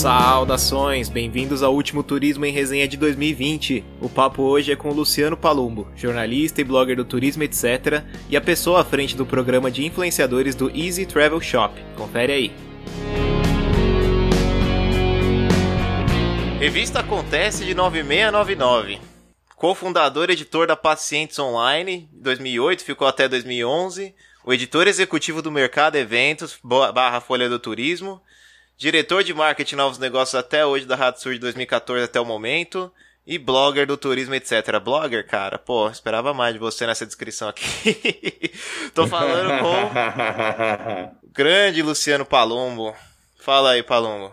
Saudações, bem-vindos ao último Turismo em Resenha de 2020. O papo hoje é com Luciano Palumbo, jornalista e blogger do turismo, etc., e a pessoa à frente do programa de influenciadores do Easy Travel Shop. Confere aí. Revista Acontece de 9699. Co-fundador e editor da Pacientes Online, 2008, ficou até 2011. O editor executivo do Mercado Eventos, barra Folha do Turismo diretor de marketing novos negócios até hoje da Rádio Sur de 2014 até o momento, e blogger do turismo, etc. Blogger, cara, pô, esperava mais de você nessa descrição aqui. Tô falando com o grande Luciano Palumbo. Fala aí, Palumbo.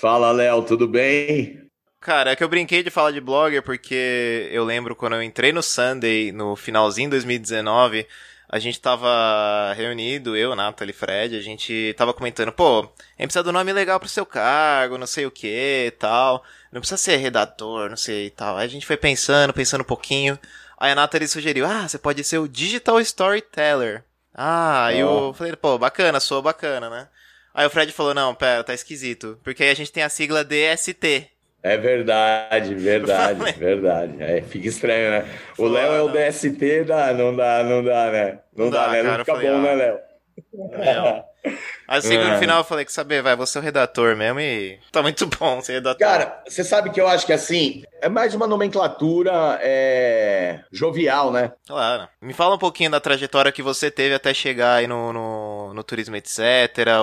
Fala, Léo, tudo bem? Cara, é que eu brinquei de falar de blogger porque eu lembro quando eu entrei no Sunday no finalzinho de 2019, a gente tava reunido, eu, Nathalie Fred, a gente tava comentando, pô, a gente precisa do nome legal pro seu cargo, não sei o que tal. Não precisa ser redator, não sei e tal. Aí a gente foi pensando, pensando um pouquinho. Aí a Nathalie sugeriu, ah, você pode ser o Digital Storyteller. Ah, aí oh. eu falei, pô, bacana, sou bacana, né? Aí o Fred falou, não, pera, tá esquisito. Porque aí a gente tem a sigla DST, é verdade, verdade, verdade. É, fica estranho, né? O Léo é o DST, dá, não dá, não dá, né? Não, não dá, dá, né? Cara, não fica falei, bom, né, Léo? É. Aí assim, no final eu falei que saber, vai, você é o redator mesmo e tá muito bom ser redator. Cara, você sabe que eu acho que assim, é mais uma nomenclatura é... jovial, né? Claro. Me fala um pouquinho da trajetória que você teve até chegar aí no, no, no turismo, etc.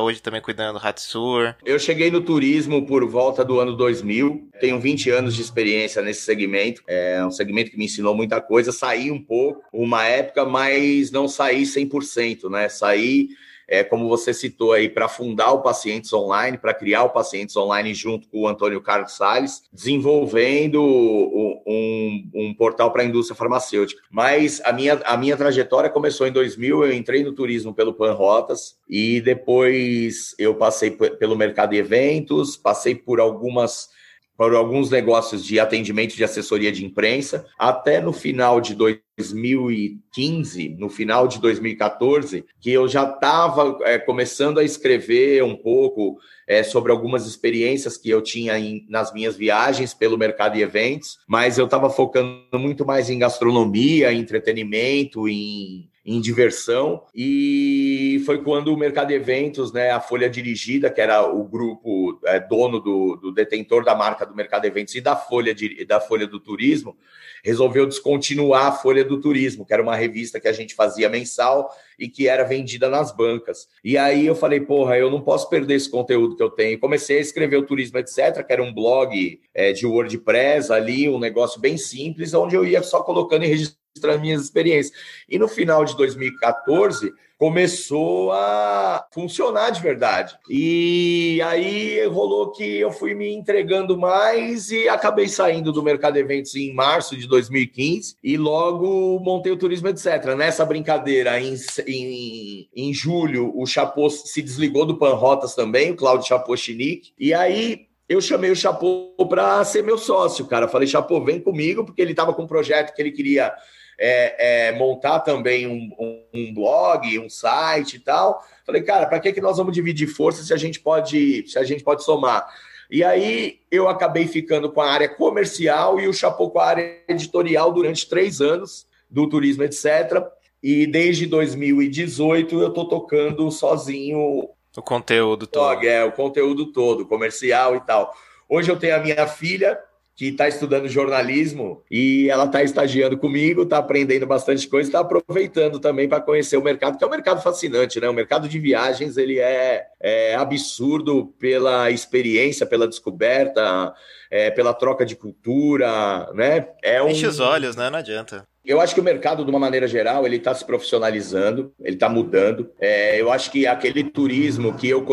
Hoje também cuidando do Hatsur. Eu cheguei no turismo por volta do ano 2000. Tenho 20 anos de experiência nesse segmento. É um segmento que me ensinou muita coisa. Saí um pouco, uma época, mas não saí 100%, né? Saí é, como você citou aí, para fundar o Pacientes Online, para criar o Pacientes Online junto com o Antônio Carlos Salles, desenvolvendo um, um portal para a indústria farmacêutica. Mas a minha, a minha trajetória começou em 2000, eu entrei no turismo pelo Pan Rotas e depois eu passei pelo mercado de eventos, passei por algumas por alguns negócios de atendimento de assessoria de imprensa, até no final de 2015, no final de 2014, que eu já estava é, começando a escrever um pouco é, sobre algumas experiências que eu tinha em, nas minhas viagens pelo mercado de eventos, mas eu estava focando muito mais em gastronomia, entretenimento, em em diversão. E foi quando o Mercado Eventos, né, a Folha Dirigida, que era o grupo é, dono do, do, detentor da marca do Mercado Eventos e da Folha, de, da Folha do Turismo, resolveu descontinuar a Folha do Turismo, que era uma revista que a gente fazia mensal e que era vendida nas bancas. E aí eu falei, porra, eu não posso perder esse conteúdo que eu tenho. Comecei a escrever o Turismo Etc., que era um blog é, de WordPress ali, um negócio bem simples, onde eu ia só colocando e registrando as minhas experiências. E no final de 2014 começou a funcionar de verdade. E aí rolou que eu fui me entregando mais e acabei saindo do mercado de eventos em março de 2015 e logo montei o turismo, etc. Nessa brincadeira, em, em, em julho, o Chapô se desligou do Panrotas também, o Claudio Chapô Chinique. E aí eu chamei o Chapô para ser meu sócio, cara. Falei, Chapô, vem comigo, porque ele estava com um projeto que ele queria é, é, montar também um, um, blog, um site e tal. Falei, cara, para que, que nós vamos dividir força se a gente pode, se a gente pode somar? E aí eu acabei ficando com a área comercial e o Chapô com a área editorial durante três anos do turismo, etc. E desde 2018 eu estou tocando sozinho o conteúdo todo. É, o conteúdo todo, comercial e tal. Hoje eu tenho a minha filha, que está estudando jornalismo e ela está estagiando comigo, está aprendendo bastante coisa, está aproveitando também para conhecer o mercado, que é um mercado fascinante, né? O mercado de viagens ele é, é absurdo pela experiência, pela descoberta, é, pela troca de cultura, né? É um... Enche os olhos, né? Não adianta. Eu acho que o mercado, de uma maneira geral, ele está se profissionalizando, ele está mudando. É, eu acho que aquele turismo que eu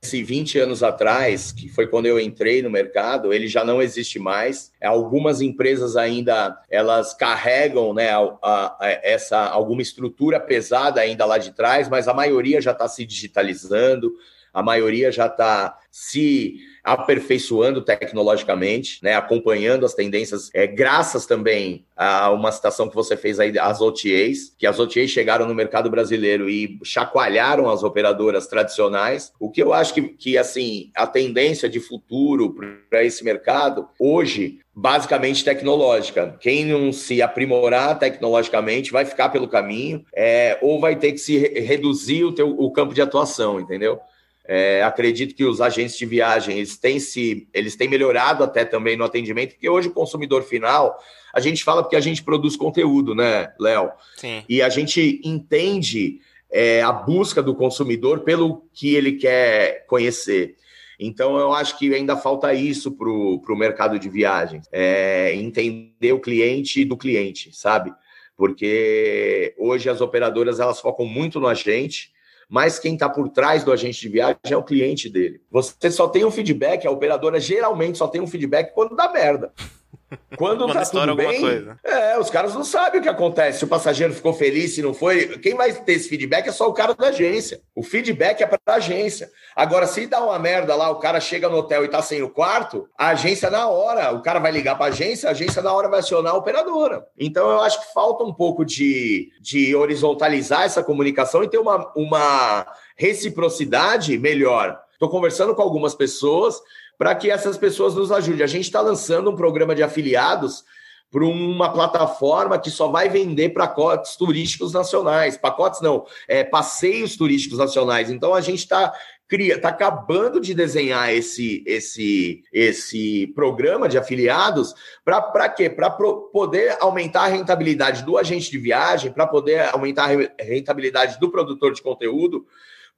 conheci 20 anos atrás, que foi quando eu entrei no mercado, ele já não existe mais. Algumas empresas ainda elas carregam né, a, a, essa alguma estrutura pesada ainda lá de trás, mas a maioria já está se digitalizando a maioria já está se aperfeiçoando tecnologicamente, né, acompanhando as tendências, é, graças também a uma citação que você fez aí, as OTAs, que as OTAs chegaram no mercado brasileiro e chacoalharam as operadoras tradicionais. O que eu acho que, que assim, a tendência de futuro para esse mercado, hoje, basicamente tecnológica. Quem não se aprimorar tecnologicamente vai ficar pelo caminho, é, ou vai ter que se reduzir o, teu, o campo de atuação, entendeu? É, acredito que os agentes de viagem eles têm, se, eles têm melhorado até também no atendimento, porque hoje o consumidor final, a gente fala porque a gente produz conteúdo, né, Léo? Sim. E a gente entende é, a busca do consumidor pelo que ele quer conhecer. Então, eu acho que ainda falta isso para o mercado de viagens. É, entender o cliente do cliente, sabe? Porque hoje as operadoras elas focam muito no agente, mas quem está por trás do agente de viagem é o cliente dele. Você só tem um feedback, a operadora geralmente só tem um feedback quando dá merda. Quando tá tudo bem, coisa. é, os caras não sabem o que acontece. Se o passageiro ficou feliz, se não foi. Quem vai ter esse feedback é só o cara da agência. O feedback é para a agência. Agora, se dá uma merda lá, o cara chega no hotel e tá sem o quarto, a agência na hora, o cara vai ligar para a agência, a agência na hora vai acionar a operadora. Então, eu acho que falta um pouco de, de horizontalizar essa comunicação e ter uma, uma reciprocidade melhor. Estou conversando com algumas pessoas para que essas pessoas nos ajudem. A gente está lançando um programa de afiliados para uma plataforma que só vai vender pacotes turísticos nacionais. Pacotes não, é, passeios turísticos nacionais. Então a gente está cria, tá acabando de desenhar esse esse esse programa de afiliados para quê? Para poder aumentar a rentabilidade do agente de viagem, para poder aumentar a rentabilidade do produtor de conteúdo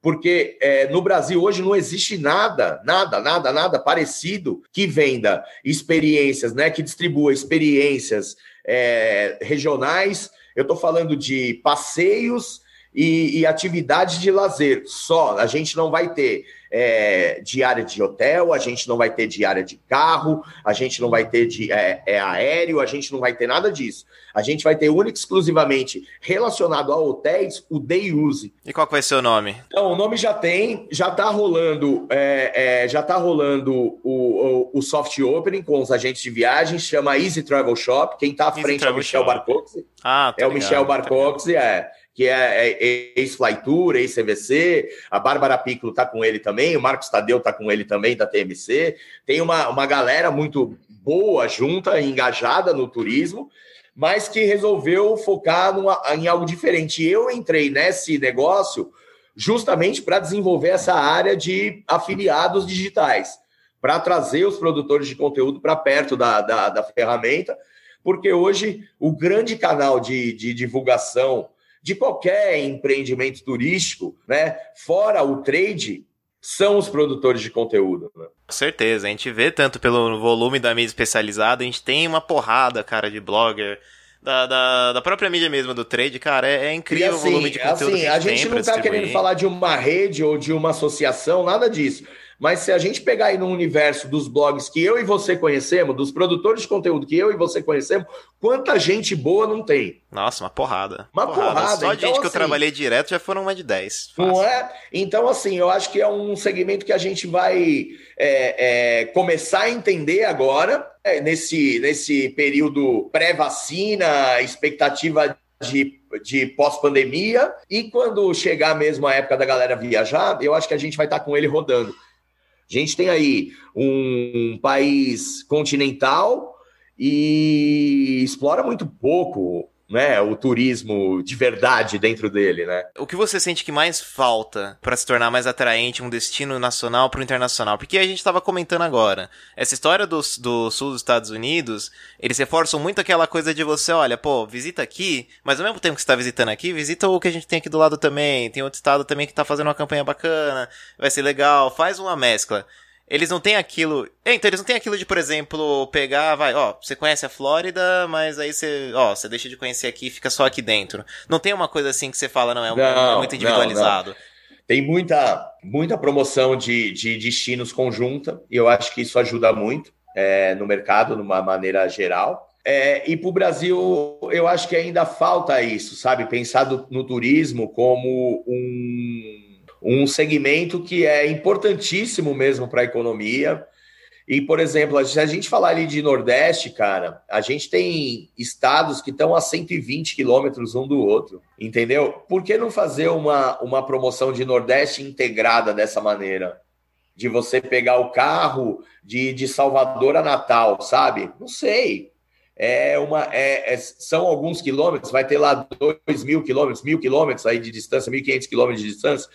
porque é, no Brasil hoje não existe nada, nada, nada, nada parecido que venda experiências, né? Que distribua experiências é, regionais. Eu estou falando de passeios e, e atividades de lazer só. A gente não vai ter é, diária de hotel, a gente não vai ter diária de carro, a gente não vai ter de é, é, aéreo, a gente não vai ter nada disso. A gente vai ter único exclusivamente relacionado a hotéis o day use. E qual vai ser o nome? Então, o nome já tem, já está rolando, é, é, já tá rolando o, o, o, soft opening com os agentes de viagem, chama Easy Travel Shop. Quem está à Easy frente é o Michel Barcoxi. Ah, tá é o Michel Barcoxi, é que é, é ex-Flytour, ex-CVC, a Bárbara Piccolo está com ele também, o Marcos Tadeu está com ele também, da TMC. Tem uma, uma galera muito boa, junta, engajada no turismo, mas que resolveu focar numa, em algo diferente. Eu entrei nesse negócio justamente para desenvolver essa área de afiliados digitais, para trazer os produtores de conteúdo para perto da, da, da ferramenta, porque hoje o grande canal de, de divulgação de qualquer empreendimento turístico, né? Fora o trade, são os produtores de conteúdo. Né? Com certeza, a gente vê tanto pelo volume da mídia especializada, a gente tem uma porrada, cara, de blogger. Da, da, da própria mídia mesmo do trade, cara, é, é incrível assim, o volume de conteúdo assim, que a gente, a gente não está querendo falar de uma rede ou de uma associação, nada disso. Mas se a gente pegar aí no universo dos blogs que eu e você conhecemos, dos produtores de conteúdo que eu e você conhecemos, quanta gente boa não tem? Nossa, uma porrada. Uma porrada. porrada. Só então, gente que eu assim, trabalhei direto já foram mais de 10. Fácil. Não é? Então, assim, eu acho que é um segmento que a gente vai é, é, começar a entender agora, é, nesse, nesse período pré-vacina, expectativa de, de pós-pandemia, e quando chegar mesmo a época da galera viajar, eu acho que a gente vai estar com ele rodando. A gente tem aí um país continental e explora muito pouco né, o turismo de verdade dentro dele, né? O que você sente que mais falta para se tornar mais atraente um destino nacional para o internacional? Porque a gente estava comentando agora, essa história do, do sul dos Estados Unidos, eles reforçam muito aquela coisa de você, olha, pô, visita aqui, mas ao mesmo tempo que você está visitando aqui, visita o que a gente tem aqui do lado também, tem outro estado também que está fazendo uma campanha bacana, vai ser legal, faz uma mescla eles não têm aquilo. É, então, eles não têm aquilo de, por exemplo, pegar, vai, ó, você conhece a Flórida, mas aí você, ó, você deixa de conhecer aqui e fica só aqui dentro. Não tem uma coisa assim que você fala, não, é, um, não, é muito individualizado. Não, não. Tem muita, muita promoção de, de destinos conjunta, e eu acho que isso ajuda muito é, no mercado, de uma maneira geral. É, e para o Brasil, eu acho que ainda falta isso, sabe? Pensar do, no turismo como um um segmento que é importantíssimo mesmo para a economia. E, por exemplo, se a gente falar ali de Nordeste, cara, a gente tem estados que estão a 120 quilômetros um do outro, entendeu? Por que não fazer uma, uma promoção de Nordeste integrada dessa maneira? De você pegar o carro de, de Salvador a Natal, sabe? Não sei. É uma, é, é, são alguns quilômetros, vai ter lá 2 mil quilômetros, mil quilômetros aí de distância, 1.500 quilômetros de distância.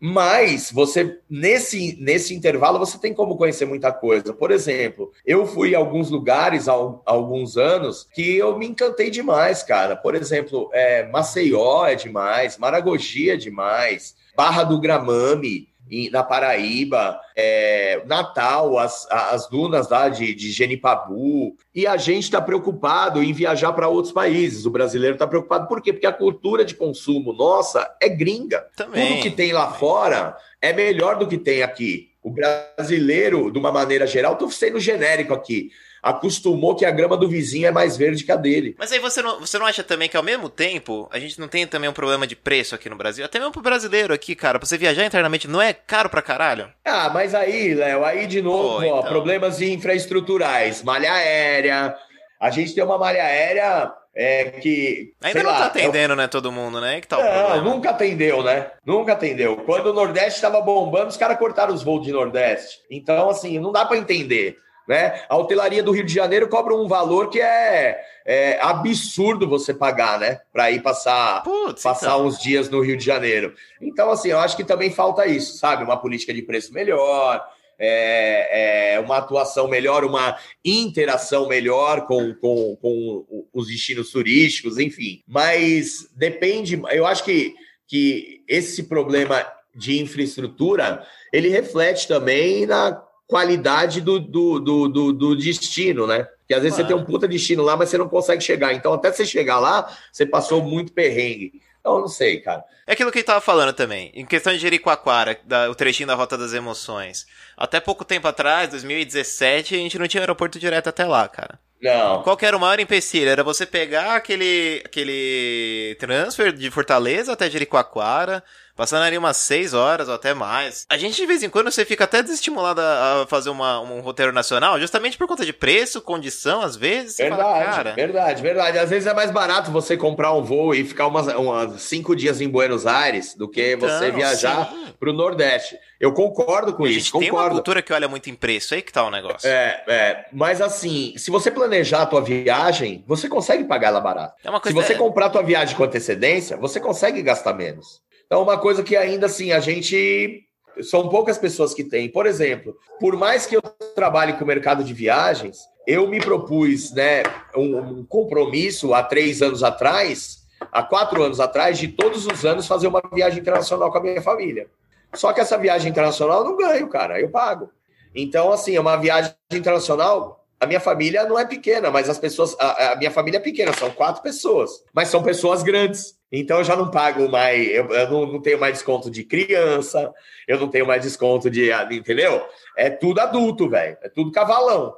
Mas você, nesse, nesse intervalo, você tem como conhecer muita coisa. Por exemplo, eu fui a alguns lugares há, alguns anos que eu me encantei demais, cara. Por exemplo, é, Maceió é demais, Maragogi é demais, Barra do Gramame na Paraíba, é, Natal, as, as dunas lá de, de Genipabu. E a gente está preocupado em viajar para outros países. O brasileiro está preocupado por quê? Porque a cultura de consumo nossa é gringa. Também. Tudo que tem lá fora é melhor do que tem aqui. O brasileiro, de uma maneira geral, estou sendo genérico aqui acostumou que a grama do vizinho é mais verde que a dele. Mas aí você não, você não acha também que ao mesmo tempo a gente não tem também um problema de preço aqui no Brasil? Até mesmo pro brasileiro aqui, cara, pra você viajar internamente não é caro pra caralho? Ah, mas aí, Léo, aí de novo, Pô, então. ó, problemas infraestruturais, malha aérea. A gente tem uma malha aérea é que. Ainda não lá, tá atendendo, né, todo mundo, né? Que tá não, nunca atendeu, né? Nunca atendeu. Quando o Nordeste estava bombando, os caras cortaram os voos de Nordeste. Então, assim, não dá para entender. Né? A hotelaria do Rio de Janeiro cobra um valor que é, é absurdo você pagar, né? Para ir passar, Putz, passar então. uns dias no Rio de Janeiro. Então, assim, eu acho que também falta isso, sabe? Uma política de preço melhor, é, é, uma atuação melhor, uma interação melhor com, com, com os destinos turísticos, enfim. Mas depende, eu acho que, que esse problema de infraestrutura ele reflete também na qualidade do, do, do, do, do destino, né? Que às vezes você tem um puta destino lá, mas você não consegue chegar. Então, até você chegar lá, você passou muito perrengue. Então, eu não sei, cara. É aquilo que ele tava falando também. Em questão de Jericoacoara, da, o trechinho da Rota das Emoções. Até pouco tempo atrás, 2017, a gente não tinha aeroporto direto até lá, cara. Não. Qual que era o maior empecilho? Era você pegar aquele, aquele transfer de Fortaleza até Jericoacoara, Passando ali umas 6 horas ou até mais. A gente, de vez em quando, você fica até desestimulado a fazer uma, um roteiro nacional, justamente por conta de preço, condição, às vezes. Verdade, fala, cara... verdade, verdade. Às vezes é mais barato você comprar um voo e ficar umas, umas cinco dias em Buenos Aires do que então, você viajar para o Nordeste. Eu concordo com a isso, concordo. Tem uma cultura que olha muito em preço, aí que tá o negócio. É, é, mas assim, se você planejar a tua viagem, você consegue pagar ela barato. É se você é... comprar a tua viagem com antecedência, você consegue gastar menos. Então, uma coisa que ainda assim a gente. São poucas pessoas que têm. Por exemplo, por mais que eu trabalhe com o mercado de viagens, eu me propus né, um, um compromisso há três anos atrás, há quatro anos atrás, de todos os anos fazer uma viagem internacional com a minha família. Só que essa viagem internacional eu não ganho, cara, eu pago. Então, assim, é uma viagem internacional. A minha família não é pequena, mas as pessoas. A, a minha família é pequena, são quatro pessoas, mas são pessoas grandes. Então eu já não pago mais, eu, eu não, não, tenho mais desconto de criança, eu não tenho mais desconto de. Entendeu? É tudo adulto, velho. É tudo cavalão.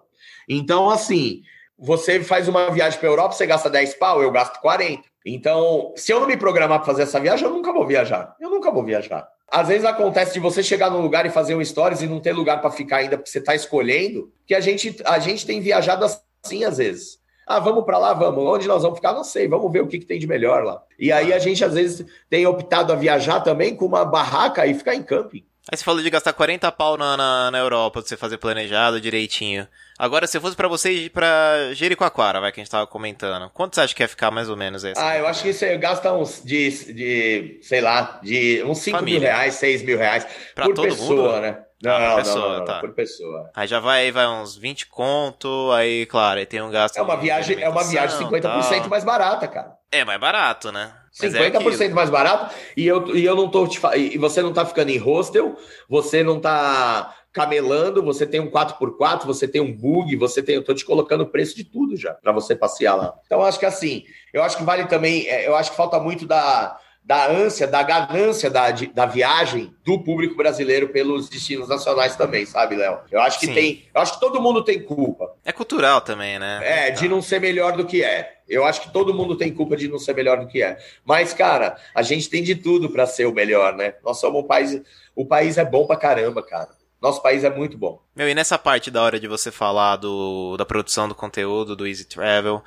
Então, assim, você faz uma viagem para Europa, você gasta 10 pau, eu gasto 40. Então, se eu não me programar para fazer essa viagem, eu nunca vou viajar. Eu nunca vou viajar. Às vezes acontece de você chegar num lugar e fazer um stories e não ter lugar para ficar ainda, porque você está escolhendo, que a gente, a gente tem viajado assim às vezes. Ah, vamos para lá, vamos. Onde nós vamos ficar? Não sei. Vamos ver o que, que, tem de melhor lá. E aí a gente, às vezes, tem optado a viajar também com uma barraca e ficar em camping. Aí você falou de gastar 40 pau na, na, na Europa pra você fazer planejado direitinho. Agora, se fosse para você ir pra Jericoacoara, vai, que a gente tava comentando. Quanto você acha que ia ficar mais ou menos esse? Ah, eu acho que você gasta uns de, de sei lá, de uns 5 mil reais, 6 mil reais pra por pessoa, mundo? né? Não, ah, por pessoa, não, não, tá. por pessoa. Aí já vai, vai uns 20 conto, aí, claro, aí tem um gasto. É uma viagem, é uma viagem 50% tal. mais barata, cara. É mais barato, né? Mas 50% é mais barato e eu, e eu não tô te e você não tá ficando em hostel, você não tá camelando, você tem um 4x4, você tem um bug, você tem, eu tô te colocando o preço de tudo já para você passear lá. Então acho que assim, eu acho que vale também, é, eu acho que falta muito da da ânsia, da ganância da, da viagem do público brasileiro pelos destinos nacionais também, sabe, Léo? Eu acho que Sim. tem. Eu acho que todo mundo tem culpa. É cultural também, né? É, de não ser melhor do que é. Eu acho que todo mundo tem culpa de não ser melhor do que é. Mas, cara, a gente tem de tudo para ser o melhor, né? Nós somos um país. O país é bom pra caramba, cara. Nosso país é muito bom. Meu, e nessa parte da hora de você falar do, da produção do conteúdo, do Easy Travel,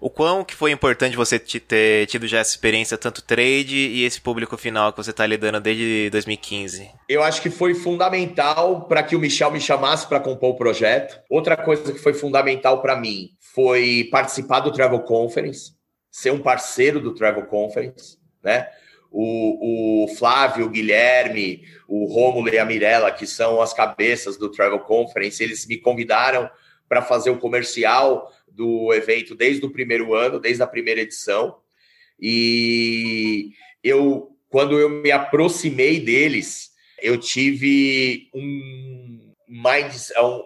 o quão que foi importante você ter tido já essa experiência, tanto trade e esse público final que você está lidando desde 2015? Eu acho que foi fundamental para que o Michel me chamasse para compor o projeto. Outra coisa que foi fundamental para mim foi participar do Travel Conference, ser um parceiro do Travel Conference, né? O, o Flávio, o Guilherme, o Rômulo e a Mirella, que são as cabeças do Travel Conference, eles me convidaram para fazer o comercial do evento desde o primeiro ano, desde a primeira edição. E eu, quando eu me aproximei deles, eu tive um mind,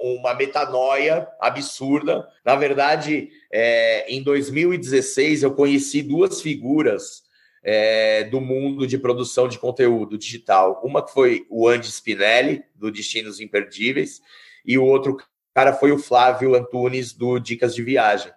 uma metanoia absurda. Na verdade, é, em 2016 eu conheci duas figuras é, do mundo de produção de conteúdo digital. Uma que foi o Andy Spinelli, do Destinos Imperdíveis, e o outro cara foi o Flávio Antunes do Dicas de Viagem.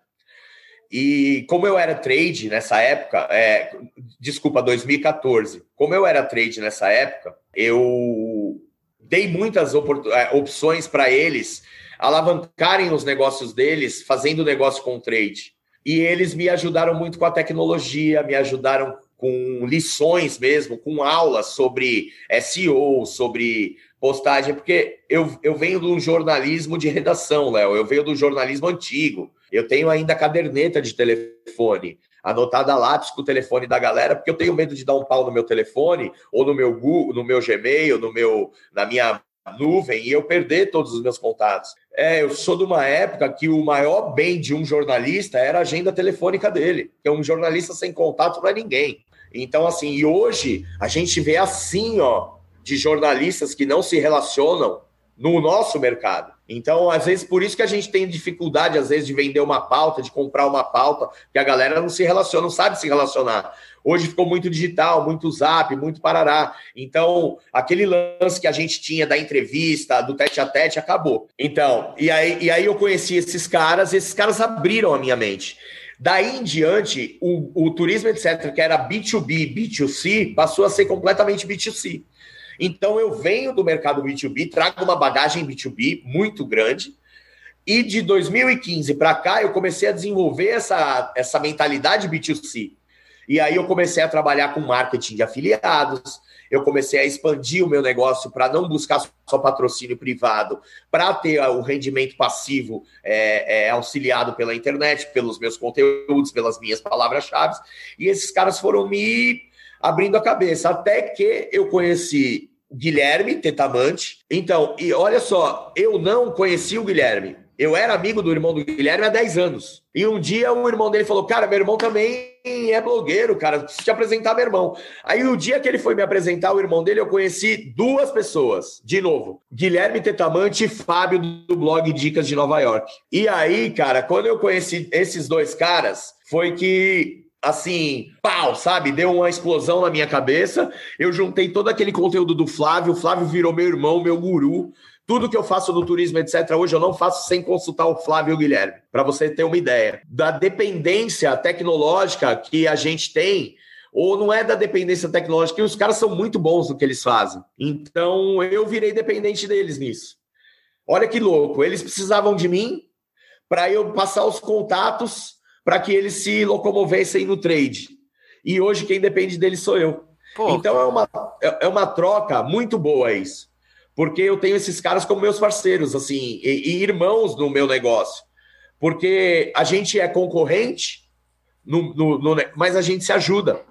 E como eu era trade nessa época, é, desculpa, 2014, como eu era trade nessa época, eu dei muitas é, opções para eles alavancarem os negócios deles fazendo negócio com trade. E eles me ajudaram muito com a tecnologia, me ajudaram com lições mesmo, com aulas sobre SEO, sobre postagem, porque eu, eu venho um jornalismo de redação, Léo, eu venho do jornalismo antigo. Eu tenho ainda caderneta de telefone, anotada a lápis com o telefone da galera, porque eu tenho medo de dar um pau no meu telefone, ou no meu Google, no meu Gmail, no meu, na minha nuvem, e eu perder todos os meus contatos. É, eu sou de uma época que o maior bem de um jornalista era a agenda telefônica dele, é um jornalista sem contato para ninguém. Então, assim, e hoje a gente vê assim, ó, de jornalistas que não se relacionam no nosso mercado. Então, às vezes, por isso que a gente tem dificuldade, às vezes, de vender uma pauta, de comprar uma pauta, que a galera não se relaciona, não sabe se relacionar. Hoje ficou muito digital, muito zap, muito parará. Então, aquele lance que a gente tinha da entrevista, do tete a tete, acabou. Então, e aí, e aí eu conheci esses caras, esses caras abriram a minha mente. Daí em diante, o, o turismo, etc., que era B2B, B2C, passou a ser completamente B2C. Então eu venho do mercado B2B, trago uma bagagem B2B muito grande. E de 2015 para cá eu comecei a desenvolver essa, essa mentalidade B2C. E aí eu comecei a trabalhar com marketing de afiliados, eu comecei a expandir o meu negócio para não buscar só patrocínio privado, para ter o rendimento passivo é, é, auxiliado pela internet, pelos meus conteúdos, pelas minhas palavras-chave. E esses caras foram me abrindo a cabeça, até que eu conheci Guilherme Tetamante. Então, e olha só, eu não conheci o Guilherme. Eu era amigo do irmão do Guilherme há 10 anos. E um dia o irmão dele falou: Cara, meu irmão também é blogueiro, cara, preciso te apresentar meu irmão. Aí o dia que ele foi me apresentar o irmão dele, eu conheci duas pessoas, de novo: Guilherme Tetamante e Fábio do blog Dicas de Nova York. E aí, cara, quando eu conheci esses dois caras, foi que assim, pau, sabe? Deu uma explosão na minha cabeça. Eu juntei todo aquele conteúdo do Flávio. O Flávio virou meu irmão, meu guru. Tudo que eu faço no turismo, etc., hoje eu não faço sem consultar o Flávio e o Guilherme, para você ter uma ideia da dependência tecnológica que a gente tem ou não é da dependência tecnológica, que os caras são muito bons no que eles fazem. Então eu virei dependente deles nisso. Olha que louco, eles precisavam de mim para eu passar os contatos para que eles se locomovessem no trade. E hoje quem depende deles sou eu. Pô, então é uma, é, é uma troca muito boa isso. Porque eu tenho esses caras como meus parceiros, assim, e, e irmãos no meu negócio. Porque a gente é concorrente, no, no, no, mas a gente se ajuda.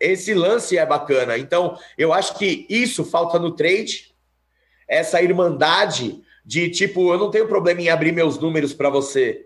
Esse lance é bacana. Então, eu acho que isso falta no trade, essa irmandade de tipo, eu não tenho problema em abrir meus números para você.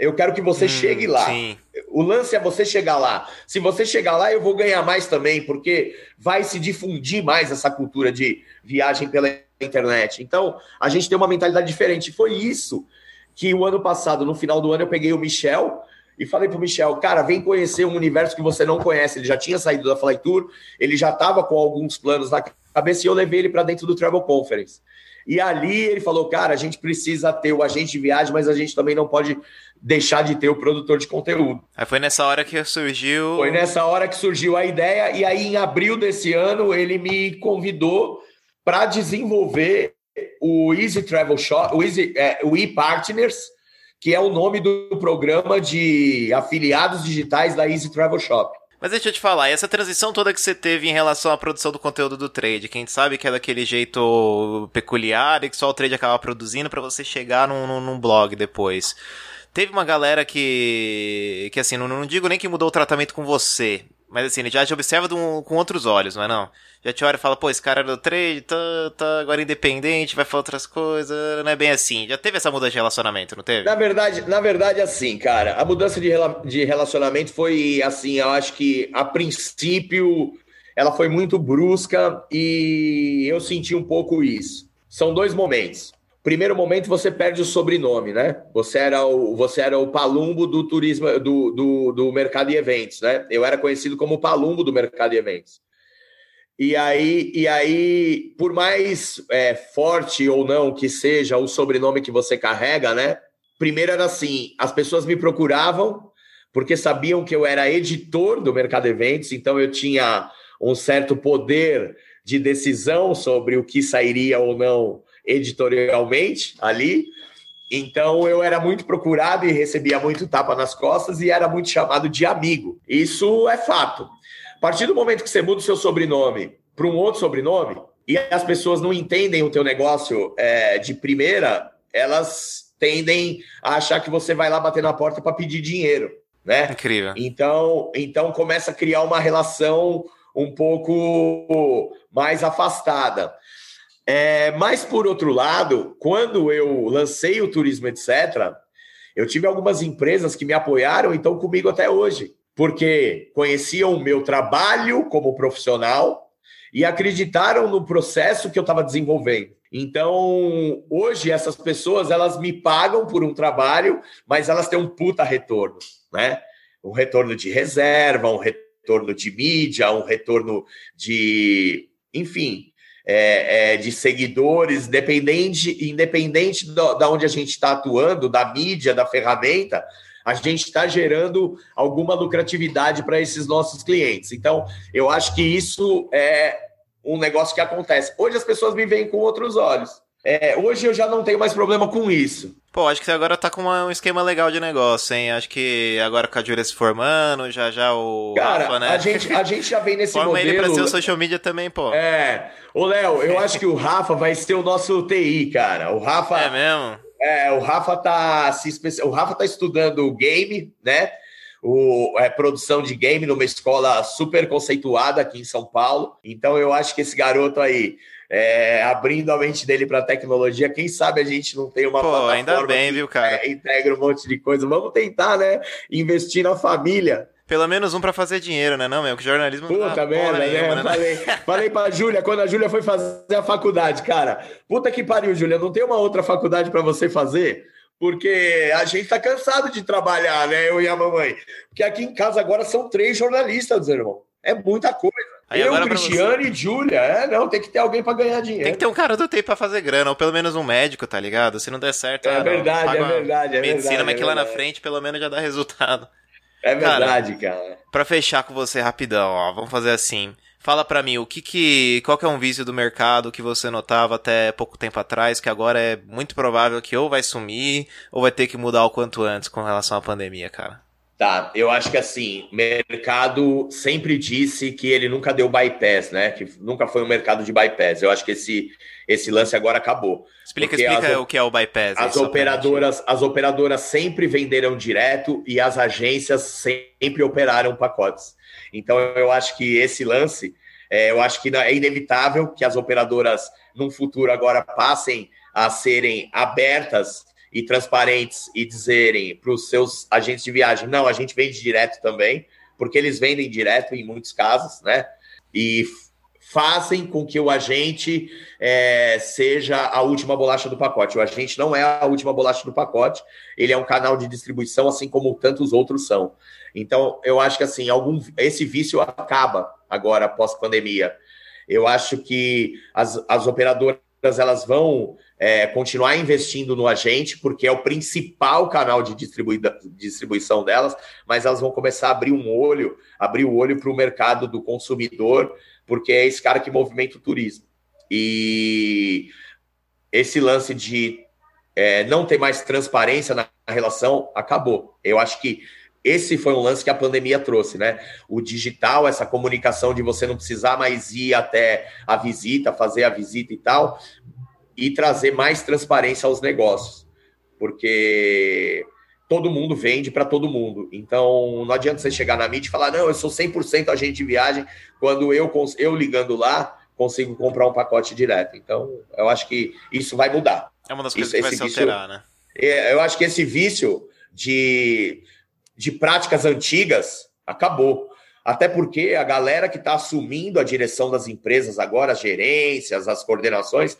Eu quero que você hum, chegue lá. Sim. O lance é você chegar lá. Se você chegar lá, eu vou ganhar mais também, porque vai se difundir mais essa cultura de viagem pela internet. Então, a gente tem uma mentalidade diferente. Foi isso que o ano passado, no final do ano, eu peguei o Michel e falei pro Michel, cara, vem conhecer um universo que você não conhece. Ele já tinha saído da Fly Tour, ele já estava com alguns planos na cabeça e eu levei ele para dentro do Travel Conference. E ali ele falou, cara, a gente precisa ter o agente de viagem, mas a gente também não pode deixar de ter o produtor de conteúdo. Aí foi nessa hora que surgiu. Foi nessa hora que surgiu a ideia, e aí em abril desse ano ele me convidou para desenvolver o Easy Travel Shop, o Easy, é, o e-Partners, que é o nome do programa de afiliados digitais da Easy Travel Shop. Mas deixa eu te falar, essa transição toda que você teve em relação à produção do conteúdo do trade, que a gente sabe que é daquele jeito peculiar e que só o trade acaba produzindo para você chegar num, num blog depois. Teve uma galera que. que assim, não, não digo nem que mudou o tratamento com você, mas assim, ele já te observa com outros olhos, não é não? Já te olha e fala, pô, esse cara era do trade, tá, tá agora independente, vai falar outras coisas, não é bem assim. Já teve essa mudança de relacionamento, não teve? Na verdade, na verdade, assim, cara, a mudança de, rela de relacionamento foi assim, eu acho que a princípio ela foi muito brusca e eu senti um pouco isso. São dois momentos. Primeiro momento, você perde o sobrenome, né? Você era o, você era o palumbo do turismo, do, do, do mercado de eventos, né? Eu era conhecido como palumbo do mercado de eventos. E aí, e aí por mais é, forte ou não que seja o sobrenome que você carrega, né? Primeiro era assim: as pessoas me procuravam porque sabiam que eu era editor do mercado de eventos, então eu tinha um certo poder de decisão sobre o que sairia ou não editorialmente ali. Então eu era muito procurado e recebia muito tapa nas costas e era muito chamado de amigo. Isso é fato. A partir do momento que você muda o seu sobrenome para um outro sobrenome e as pessoas não entendem o teu negócio é, de primeira, elas tendem a achar que você vai lá bater na porta para pedir dinheiro, né? Incrível. Então, então começa a criar uma relação um pouco mais afastada. É, mas, por outro lado, quando eu lancei o Turismo Etc., eu tive algumas empresas que me apoiaram e estão comigo até hoje, porque conheciam o meu trabalho como profissional e acreditaram no processo que eu estava desenvolvendo. Então, hoje, essas pessoas, elas me pagam por um trabalho, mas elas têm um puta retorno, né? Um retorno de reserva, um retorno de mídia, um retorno de... Enfim, é, é, de seguidores, independente, independente da onde a gente está atuando, da mídia, da ferramenta, a gente está gerando alguma lucratividade para esses nossos clientes. Então, eu acho que isso é um negócio que acontece. Hoje as pessoas me veem com outros olhos. É, hoje eu já não tenho mais problema com isso. Pô, acho que você agora tá com uma, um esquema legal de negócio, hein? Acho que agora com a Júlia se formando, já já o. Cara, Rafa, né? a, gente, a gente já vem nesse Forma modelo. ele pra ser o social media também, pô. É. Ô, Léo, eu acho que o Rafa vai ser o nosso TI, cara. O Rafa. É mesmo? É, o Rafa tá se especi... O Rafa tá estudando game, né? O, é, produção de game numa escola super conceituada aqui em São Paulo. Então eu acho que esse garoto aí é, abrindo a mente dele para tecnologia. Quem sabe a gente não tem uma Pô, plataforma ainda bem, que, viu, cara? É, integra um monte de coisa. Vamos tentar, né? Investir na família. Pelo menos um para fazer dinheiro, né? Não, meu, que jornalismo Puta merda, né? Nenhuma, né? Falei, falei pra Júlia, quando a Júlia foi fazer a faculdade, cara. Puta que pariu, Júlia, não tem uma outra faculdade para você fazer? Porque a gente tá cansado de trabalhar, né? Eu e a mamãe. Porque aqui em casa agora são três jornalistas, irmão. É muita coisa. Aí eu, Cristiano e Júlia. É, não, tem que ter alguém para ganhar dinheiro. Tem que ter um cara do TI para fazer grana, ou pelo menos um médico, tá ligado? Se não der certo, é, ah, verdade, é verdade, é medicina, verdade. mas é que lá na frente pelo menos já dá resultado. É verdade, cara. cara. Pra fechar com você rapidão, ó, vamos fazer assim. Fala para mim, o que que, qual que é um vício do mercado que você notava até pouco tempo atrás, que agora é muito provável que ou vai sumir, ou vai ter que mudar o quanto antes com relação à pandemia, cara? Tá, eu acho que assim, mercado sempre disse que ele nunca deu bypass, né? Que nunca foi um mercado de bypass. Eu acho que esse, esse lance agora acabou. Explica, explica as, o que é o bypass. As operadoras, as operadoras sempre venderam direto e as agências sempre operaram pacotes. Então eu acho que esse lance, é, eu acho que é inevitável que as operadoras, num futuro agora, passem a serem abertas e transparentes e dizerem para os seus agentes de viagem, não, a gente vende direto também, porque eles vendem direto em muitos casos, né? E fazem com que o agente é, seja a última bolacha do pacote. O agente não é a última bolacha do pacote, ele é um canal de distribuição, assim como tantos outros são. Então, eu acho que assim, algum, esse vício acaba agora pós-pandemia. Eu acho que as, as operadoras elas vão é, continuar investindo no agente, porque é o principal canal de distribuição delas, mas elas vão começar a abrir um olho, abrir o olho para o mercado do consumidor, porque é esse cara que movimenta o turismo. E esse lance de é, não ter mais transparência na relação acabou. Eu acho que esse foi um lance que a pandemia trouxe, né? O digital, essa comunicação de você não precisar mais ir até a visita, fazer a visita e tal, e trazer mais transparência aos negócios, porque todo mundo vende para todo mundo. Então, não adianta você chegar na mídia e falar, não, eu sou 100% agente de viagem, quando eu, eu ligando lá, consigo comprar um pacote direto. Então, eu acho que isso vai mudar. É uma das coisas isso, que vai se vício, alterar, né? É, eu acho que esse vício de, de práticas antigas acabou. Até porque a galera que está assumindo a direção das empresas agora, as gerências, as coordenações,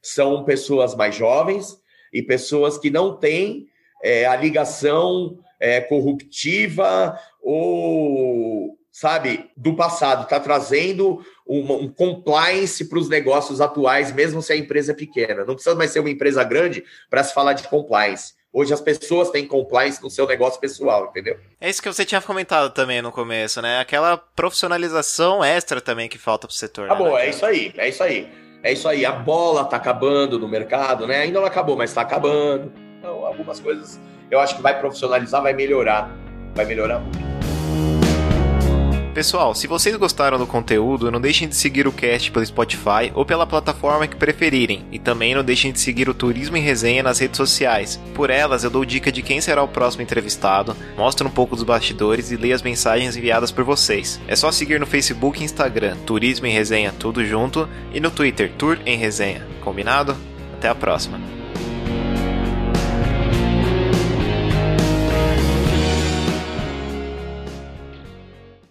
são pessoas mais jovens e pessoas que não têm é, a ligação é, corruptiva ou, sabe, do passado. Está trazendo um, um compliance para os negócios atuais, mesmo se a empresa é pequena. Não precisa mais ser uma empresa grande para se falar de compliance. Hoje as pessoas têm compliance no seu negócio pessoal, entendeu? É isso que você tinha comentado também no começo, né? Aquela profissionalização extra também que falta para o setor. Tá né, bom, é isso aí, é isso aí. É isso aí, a bola está acabando no mercado, né? Ainda não acabou, mas está acabando. Então, algumas coisas eu acho que vai profissionalizar, vai melhorar. Vai melhorar muito. Pessoal, se vocês gostaram do conteúdo, não deixem de seguir o cast pelo Spotify ou pela plataforma que preferirem. E também não deixem de seguir o Turismo em Resenha nas redes sociais. Por elas, eu dou dica de quem será o próximo entrevistado, mostro um pouco dos bastidores e leio as mensagens enviadas por vocês. É só seguir no Facebook e Instagram, Turismo em Resenha tudo junto, e no Twitter, Tour em Resenha. Combinado? Até a próxima.